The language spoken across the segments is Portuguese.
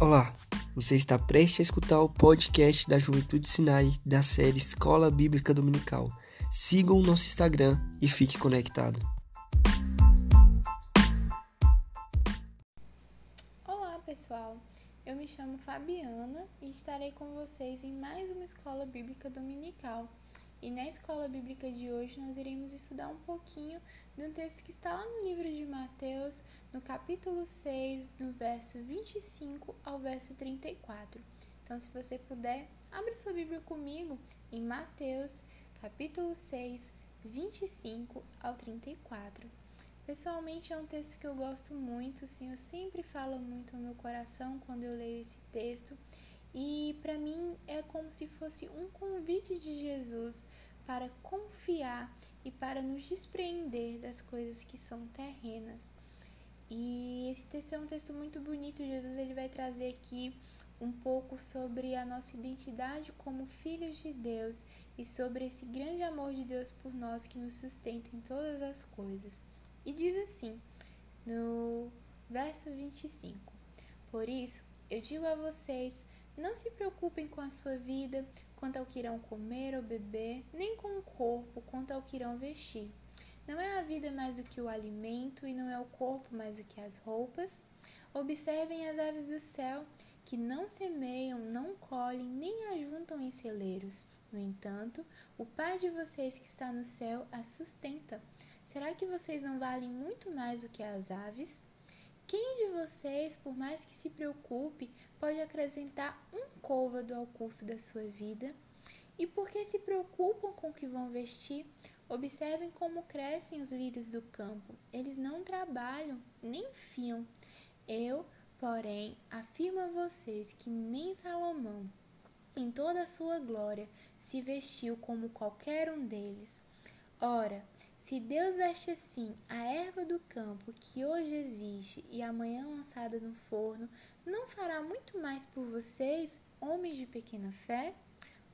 Olá, você está prestes a escutar o podcast da Juventude Sinai da série Escola Bíblica Dominical. Sigam o nosso Instagram e fique conectado. Olá, pessoal. Eu me chamo Fabiana e estarei com vocês em mais uma Escola Bíblica Dominical. E na escola bíblica de hoje nós iremos estudar um pouquinho de um texto que está lá no livro de Mateus, no capítulo 6, no verso 25 ao verso 34. Então, se você puder, abre sua Bíblia comigo em Mateus, capítulo 6, 25 ao 34. Pessoalmente é um texto que eu gosto muito, o Senhor sempre fala muito no meu coração quando eu leio esse texto. E para mim é como se fosse um convite de Jesus para confiar e para nos despreender das coisas que são terrenas. E esse texto é um texto muito bonito. Jesus ele vai trazer aqui um pouco sobre a nossa identidade como filhos de Deus e sobre esse grande amor de Deus por nós que nos sustenta em todas as coisas. E diz assim, no verso 25: Por isso eu digo a vocês não se preocupem com a sua vida, quanto ao que irão comer ou beber, nem com o corpo, quanto ao que irão vestir. Não é a vida mais do que o alimento, e não é o corpo mais do que as roupas? Observem as aves do céu, que não semeiam, não colhem, nem ajuntam em celeiros. No entanto, o Pai de vocês que está no céu as sustenta. Será que vocês não valem muito mais do que as aves? Quem de vocês, por mais que se preocupe, pode acrescentar um côvado ao curso da sua vida? E porque se preocupam com o que vão vestir, observem como crescem os lírios do campo. Eles não trabalham, nem fiam. Eu, porém, afirmo a vocês que nem Salomão, em toda a sua glória, se vestiu como qualquer um deles. Ora, se Deus veste assim a erva do campo que hoje existe e amanhã lançada no forno, não fará muito mais por vocês, homens de pequena fé?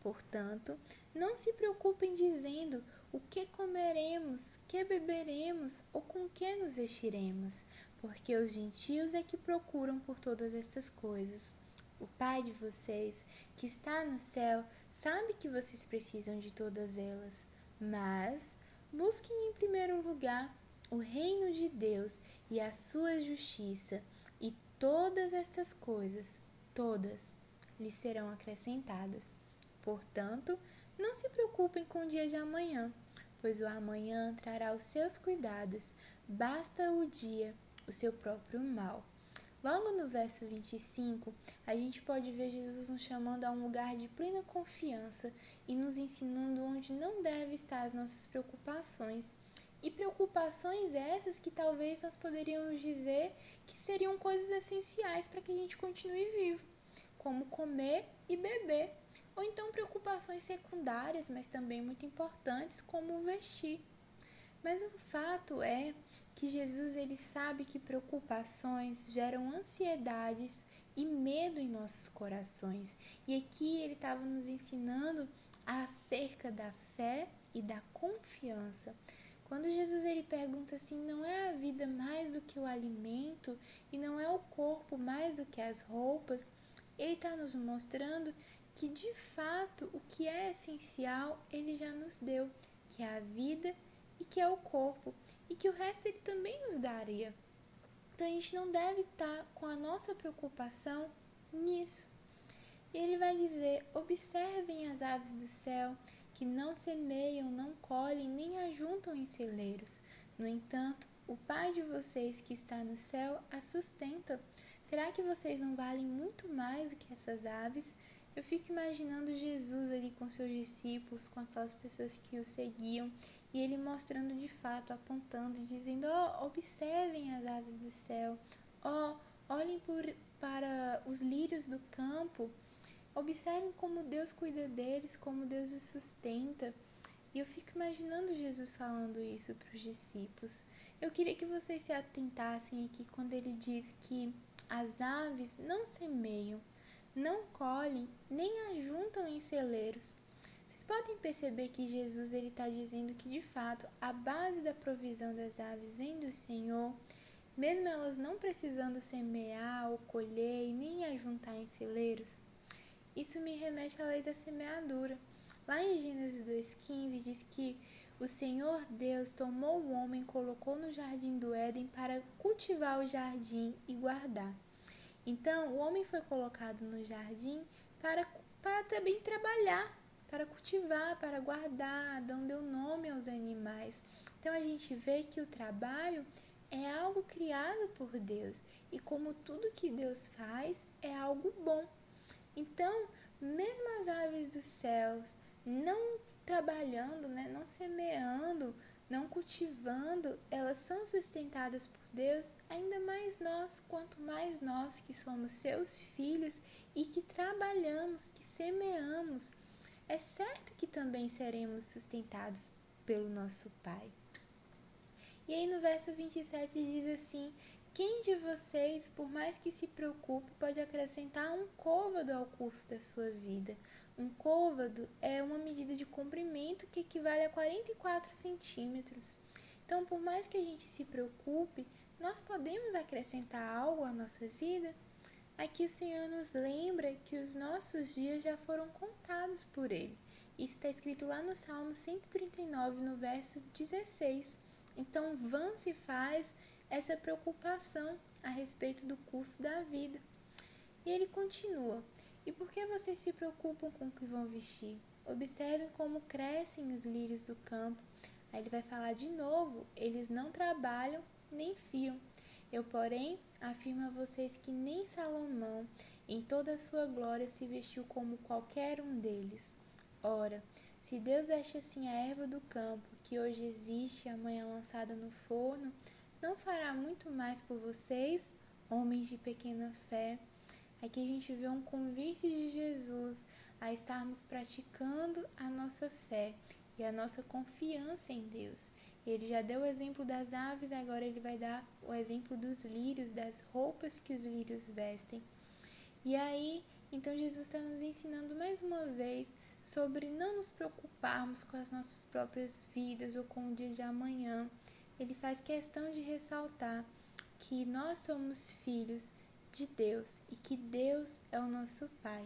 Portanto, não se preocupem dizendo o que comeremos, que beberemos ou com que nos vestiremos, porque os gentios é que procuram por todas estas coisas. O Pai de vocês, que está no céu, sabe que vocês precisam de todas elas. Mas busquem em primeiro lugar o reino de Deus e a sua justiça, e todas estas coisas, todas, lhes serão acrescentadas. Portanto, não se preocupem com o dia de amanhã, pois o amanhã trará os seus cuidados, basta o dia o seu próprio mal. Logo no verso 25, a gente pode ver Jesus nos chamando a um lugar de plena confiança e nos ensinando onde não deve estar as nossas preocupações. E preocupações essas que talvez nós poderíamos dizer que seriam coisas essenciais para que a gente continue vivo, como comer e beber, ou então preocupações secundárias, mas também muito importantes, como vestir. Mas o fato é que Jesus ele sabe que preocupações geram ansiedades e medo em nossos corações. E aqui ele estava nos ensinando acerca da fé e da confiança. Quando Jesus ele pergunta assim, não é a vida mais do que o alimento e não é o corpo mais do que as roupas, ele está nos mostrando que de fato o que é essencial ele já nos deu, que é a vida e que é o corpo, e que o resto ele também nos daria. Então a gente não deve estar com a nossa preocupação nisso. Ele vai dizer: observem as aves do céu, que não semeiam, não colhem, nem ajuntam em celeiros. No entanto, o Pai de vocês que está no céu a sustenta. Será que vocês não valem muito mais do que essas aves? Eu fico imaginando Jesus ali com seus discípulos, com aquelas pessoas que o seguiam, e ele mostrando de fato, apontando, dizendo: Ó, oh, observem as aves do céu, ó, oh, olhem por, para os lírios do campo, observem como Deus cuida deles, como Deus os sustenta. E eu fico imaginando Jesus falando isso para os discípulos. Eu queria que vocês se atentassem aqui quando ele diz que as aves não semeiam não colhem nem ajuntam em celeiros. Vocês podem perceber que Jesus ele está dizendo que de fato a base da provisão das aves vem do Senhor mesmo elas não precisando semear ou colher e nem ajuntar em celeiros? Isso me remete à lei da semeadura. Lá em Gênesis 2,15 diz que o Senhor Deus tomou o homem e colocou no jardim do Éden para cultivar o jardim e guardar. Então, o homem foi colocado no jardim para, para também trabalhar, para cultivar, para guardar, Adão deu nome aos animais. Então, a gente vê que o trabalho é algo criado por Deus e, como tudo que Deus faz, é algo bom. Então, mesmo as aves dos céus não trabalhando, né, não semeando, não cultivando, elas são sustentadas por Deus, ainda mais nós, quanto mais nós que somos seus filhos e que trabalhamos, que semeamos, é certo que também seremos sustentados pelo nosso Pai. E aí no verso 27 diz assim: Quem de vocês, por mais que se preocupe, pode acrescentar um côvado ao curso da sua vida? Um côvado é uma medida de comprimento que equivale a 44 centímetros. Então, por mais que a gente se preocupe, nós podemos acrescentar algo à nossa vida? Aqui o Senhor nos lembra que os nossos dias já foram contados por Ele. Isso está escrito lá no Salmo 139, no verso 16. Então, vã se faz essa preocupação a respeito do curso da vida. E ele continua: E por que vocês se preocupam com o que vão vestir? Observem como crescem os lírios do campo. Aí ele vai falar de novo: eles não trabalham nem fiam. Eu, porém, afirmo a vocês que nem Salomão, em toda a sua glória, se vestiu como qualquer um deles. Ora, se Deus veste assim a erva do campo, que hoje existe e amanhã lançada no forno, não fará muito mais por vocês, homens de pequena fé? Aqui a gente vê um convite de Jesus a estarmos praticando a nossa fé e a nossa confiança em Deus. Ele já deu o exemplo das aves, agora ele vai dar o exemplo dos lírios, das roupas que os lírios vestem. E aí, então Jesus está nos ensinando mais uma vez sobre não nos preocuparmos com as nossas próprias vidas ou com o dia de amanhã. Ele faz questão de ressaltar que nós somos filhos de Deus e que Deus é o nosso Pai.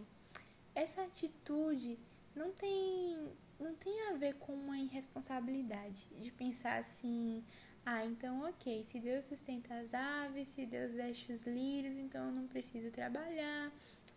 Essa atitude não tem não tem a ver com uma irresponsabilidade de pensar assim, ah, então ok, se Deus sustenta as aves, se Deus veste os lírios, então eu não preciso trabalhar,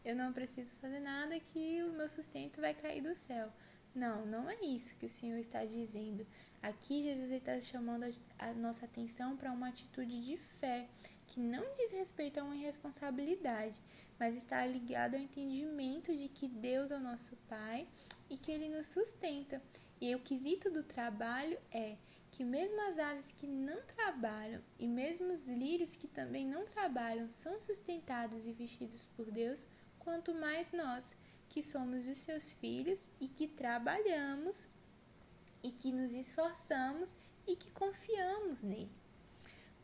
eu não preciso fazer nada que o meu sustento vai cair do céu. Não, não é isso que o Senhor está dizendo. Aqui Jesus está chamando a nossa atenção para uma atitude de fé que não diz respeito a uma irresponsabilidade, mas está ligada ao entendimento de que Deus é o nosso Pai e que Ele nos sustenta. E o quesito do trabalho é que mesmo as aves que não trabalham e mesmo os lírios que também não trabalham são sustentados e vestidos por Deus, quanto mais nós, que somos os seus filhos e que trabalhamos e que nos esforçamos e que confiamos nele.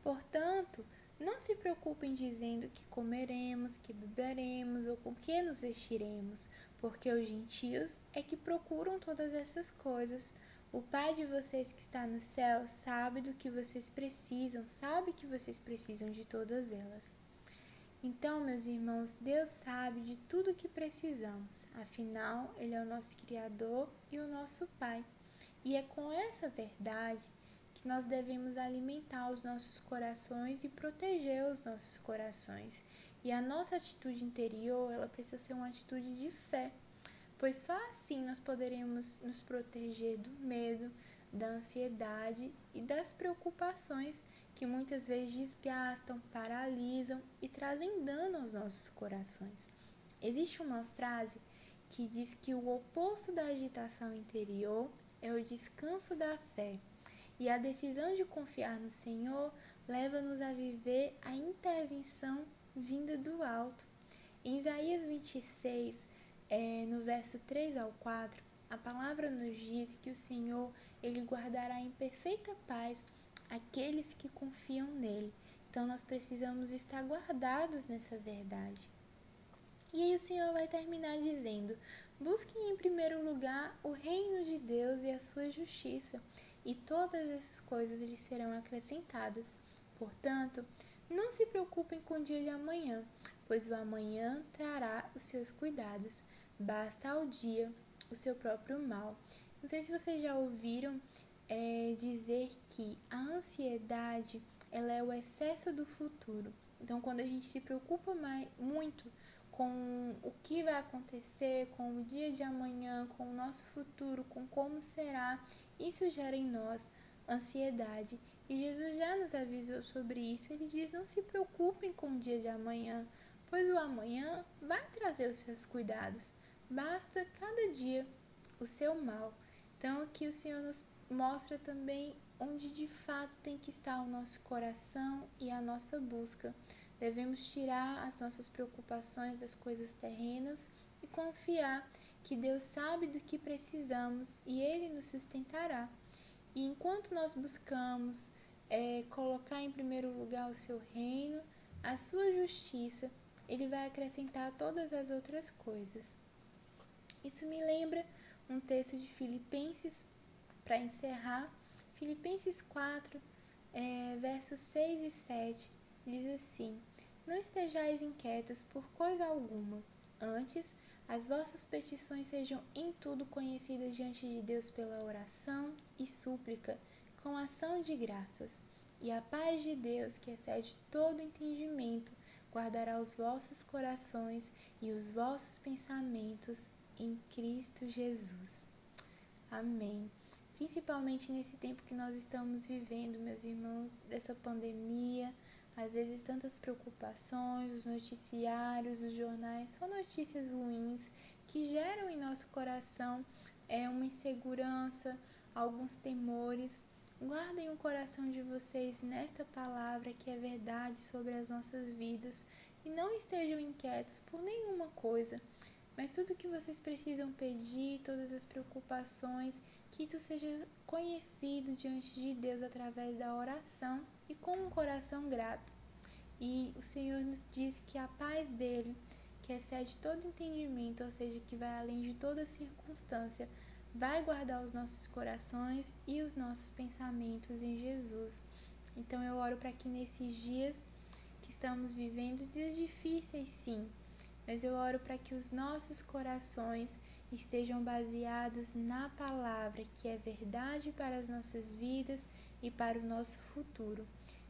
Portanto, não se preocupem dizendo que comeremos, que beberemos ou com que nos vestiremos, porque os gentios é que procuram todas essas coisas. O Pai de vocês que está no céu sabe do que vocês precisam, sabe que vocês precisam de todas elas. Então, meus irmãos, Deus sabe de tudo o que precisamos, afinal, Ele é o nosso Criador e o nosso Pai. E é com essa verdade que nós devemos alimentar os nossos corações e proteger os nossos corações. E a nossa atitude interior, ela precisa ser uma atitude de fé, pois só assim nós poderemos nos proteger do medo, da ansiedade e das preocupações que muitas vezes desgastam, paralisam e trazem dano aos nossos corações. Existe uma frase que diz que o oposto da agitação interior é o descanso da fé. E a decisão de confiar no Senhor leva-nos a viver a intervenção vinda do alto. Em Isaías 26, é, no verso 3 ao 4, a palavra nos diz que o Senhor ele guardará em perfeita paz aqueles que confiam nele. Então nós precisamos estar guardados nessa verdade. E aí o Senhor vai terminar dizendo: Busquem em primeiro lugar o reino de Deus e a sua justiça, e todas essas coisas lhes serão acrescentadas. Portanto, Não se preocupem com o dia de amanhã, pois o amanhã trará os seus cuidados. Basta ao dia o seu próprio mal. Não sei se vocês já ouviram é, dizer que a ansiedade ela é o excesso do futuro. Então, quando a gente se preocupa mais, muito com o que vai acontecer, com o dia de amanhã, com o nosso futuro, com como será, isso gera em nós ansiedade. E Jesus já nos avisou sobre isso. Ele diz: não se preocupem com o dia de amanhã, pois o amanhã vai trazer os seus cuidados. Basta cada dia o seu mal. Então, aqui o Senhor nos mostra também onde de fato tem que estar o nosso coração e a nossa busca. Devemos tirar as nossas preocupações das coisas terrenas e confiar que Deus sabe do que precisamos e Ele nos sustentará. E enquanto nós buscamos é, colocar em primeiro lugar o seu reino, a sua justiça, Ele vai acrescentar todas as outras coisas. Isso me lembra um texto de Filipenses, para encerrar, Filipenses 4, é, versos 6 e 7, diz assim: Não estejais inquietos por coisa alguma, antes as vossas petições sejam em tudo conhecidas diante de Deus pela oração e súplica, com ação de graças. E a paz de Deus, que excede todo entendimento, guardará os vossos corações e os vossos pensamentos em Cristo Jesus. Amém. Principalmente nesse tempo que nós estamos vivendo, meus irmãos, dessa pandemia, às vezes tantas preocupações, os noticiários, os jornais, são notícias ruins que geram em nosso coração é uma insegurança, alguns temores. Guardem o coração de vocês nesta palavra que é verdade sobre as nossas vidas e não estejam inquietos por nenhuma coisa mas tudo que vocês precisam pedir, todas as preocupações, que isso seja conhecido diante de Deus através da oração e com um coração grato. E o Senhor nos diz que a paz dele, que excede todo entendimento, ou seja, que vai além de toda circunstância, vai guardar os nossos corações e os nossos pensamentos em Jesus. Então eu oro para que nesses dias que estamos vivendo, dias difíceis sim, mas eu oro para que os nossos corações estejam baseados na palavra, que é verdade para as nossas vidas e para o nosso futuro.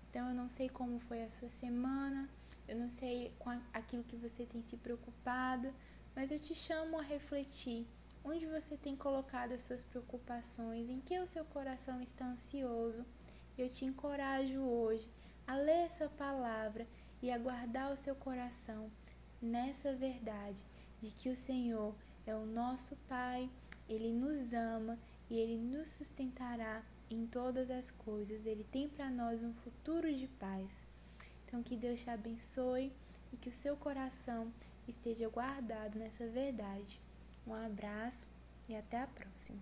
Então eu não sei como foi a sua semana, eu não sei com aquilo que você tem se preocupado, mas eu te chamo a refletir onde você tem colocado as suas preocupações, em que o seu coração está ansioso. Eu te encorajo hoje a ler essa palavra e a guardar o seu coração nessa verdade de que o Senhor é o nosso Pai, ele nos ama e ele nos sustentará em todas as coisas. Ele tem para nós um futuro de paz. Então, que Deus te abençoe e que o seu coração esteja guardado nessa verdade. Um abraço e até a próxima.